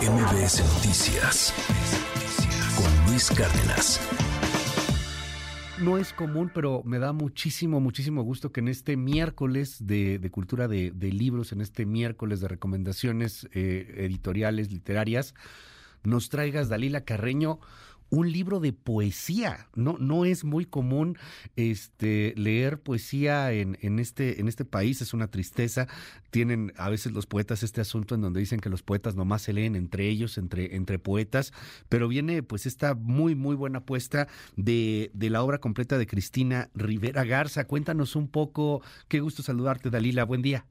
MBS Noticias con Luis Cárdenas. No es común, pero me da muchísimo, muchísimo gusto que en este miércoles de, cultura de, libros, en este miércoles de recomendaciones eh, editoriales, literarias, nos traigas Dalila Carreño un libro de poesía. No, no es muy común este, leer poesía en, en, este, en este país, es una tristeza. Tienen a veces los poetas este asunto en donde dicen que los poetas nomás se leen entre ellos, entre, entre poetas, pero viene pues esta muy, muy buena apuesta de, de la obra completa de Cristina Rivera Garza. Cuéntanos un poco, qué gusto saludarte, Dalila, buen día.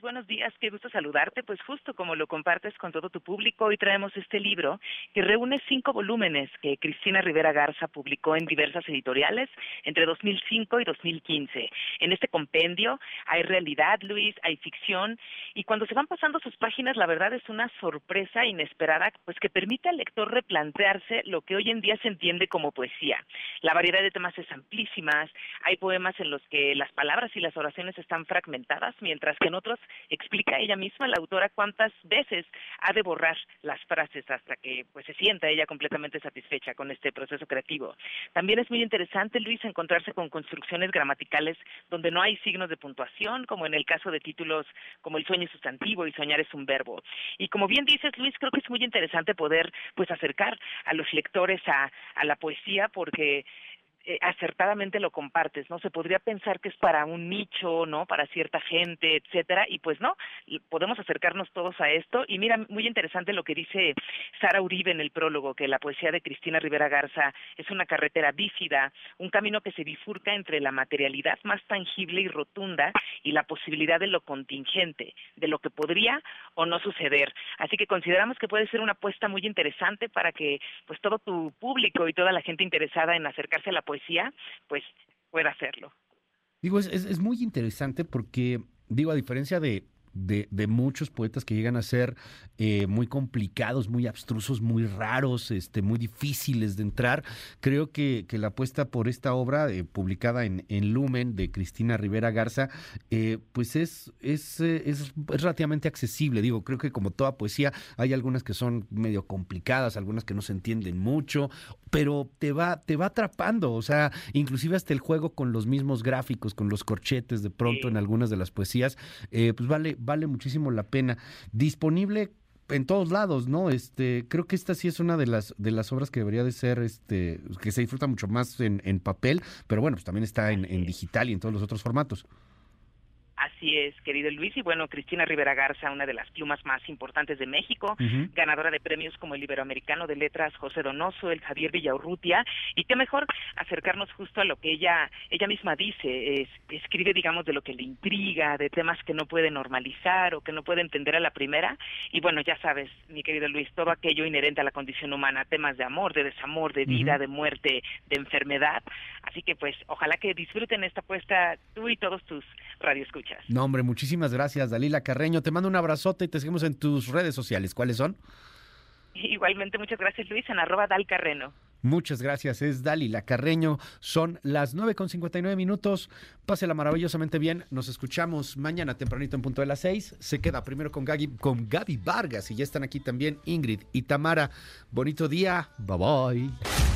Buenos días, qué gusto saludarte. Pues justo como lo compartes con todo tu público, hoy traemos este libro que reúne cinco volúmenes que Cristina Rivera Garza publicó en diversas editoriales entre 2005 y 2015. En este compendio hay realidad, Luis, hay ficción y cuando se van pasando sus páginas, la verdad es una sorpresa inesperada, pues que permite al lector replantearse lo que hoy en día se entiende como poesía. La variedad de temas es amplísima, hay poemas en los que las palabras y las oraciones están fragmentadas, mientras que en otros explica ella misma, la autora, cuántas veces ha de borrar las frases hasta que pues se sienta ella completamente satisfecha con este proceso creativo. También es muy interesante, Luis, encontrarse con construcciones gramaticales donde no hay signos de puntuación, como en el caso de títulos como El sueño es sustantivo y Soñar es un verbo. Y como bien dices, Luis, creo que es muy interesante poder pues acercar a los lectores a, a la poesía porque eh, acertadamente lo compartes, ¿no? Se podría pensar que es para un nicho, ¿no? Para cierta gente, etcétera, y pues no, podemos acercarnos todos a esto. Y mira, muy interesante lo que dice Sara Uribe en el prólogo, que la poesía de Cristina Rivera Garza es una carretera bífida, un camino que se bifurca entre la materialidad más tangible y rotunda y la posibilidad de lo contingente, de lo que podría o no suceder. Así que consideramos que puede ser una apuesta muy interesante para que pues todo tu público y toda la gente interesada en acercarse a la poesía pues pueda hacerlo. Digo, es, es muy interesante porque, digo, a diferencia de, de, muchos poetas que llegan a ser eh, muy complicados, muy abstrusos, muy raros, este, muy difíciles de entrar. Creo que, que la apuesta por esta obra eh, publicada en, en, Lumen de Cristina Rivera Garza, eh, pues es, es, es, relativamente accesible. Digo, creo que como toda poesía hay algunas que son medio complicadas, algunas que no se entienden mucho, pero te va, te va atrapando. O sea, inclusive hasta el juego con los mismos gráficos, con los corchetes de pronto en algunas de las poesías, pues vale, vale muchísimo la pena. Disponible en todos lados, ¿no? Este, creo que esta sí es una de las de las obras que debería de ser, este, que se disfruta mucho más en, en papel, pero bueno, pues también está en, en digital y en todos los otros formatos. Así es, querido Luis. Y bueno, Cristina Rivera Garza, una de las plumas más importantes de México, ganadora de premios como el Iberoamericano de Letras José Donoso, el Javier Villaurrutia. Y qué mejor acercarnos justo a lo que ella ella misma dice, escribe, digamos, de lo que le intriga, de temas que no puede normalizar o que no puede entender a la primera. Y bueno, ya sabes, mi querido Luis, todo aquello inherente a la condición humana, temas de amor, de desamor, de vida, de muerte, de enfermedad. Así que pues, ojalá que disfruten esta apuesta tú y todos tus radioescuchas. No, hombre, muchísimas gracias, Dalila Carreño. Te mando un abrazote y te seguimos en tus redes sociales. ¿Cuáles son? Igualmente, muchas gracias, Luis, en arroba dalcarreno. Muchas gracias, es Dalila Carreño. Son las 9 con 59 minutos. Pásela maravillosamente bien. Nos escuchamos mañana tempranito en punto de las 6. Se queda primero con Gaby, con Gaby Vargas y ya están aquí también Ingrid y Tamara. Bonito día. Bye bye.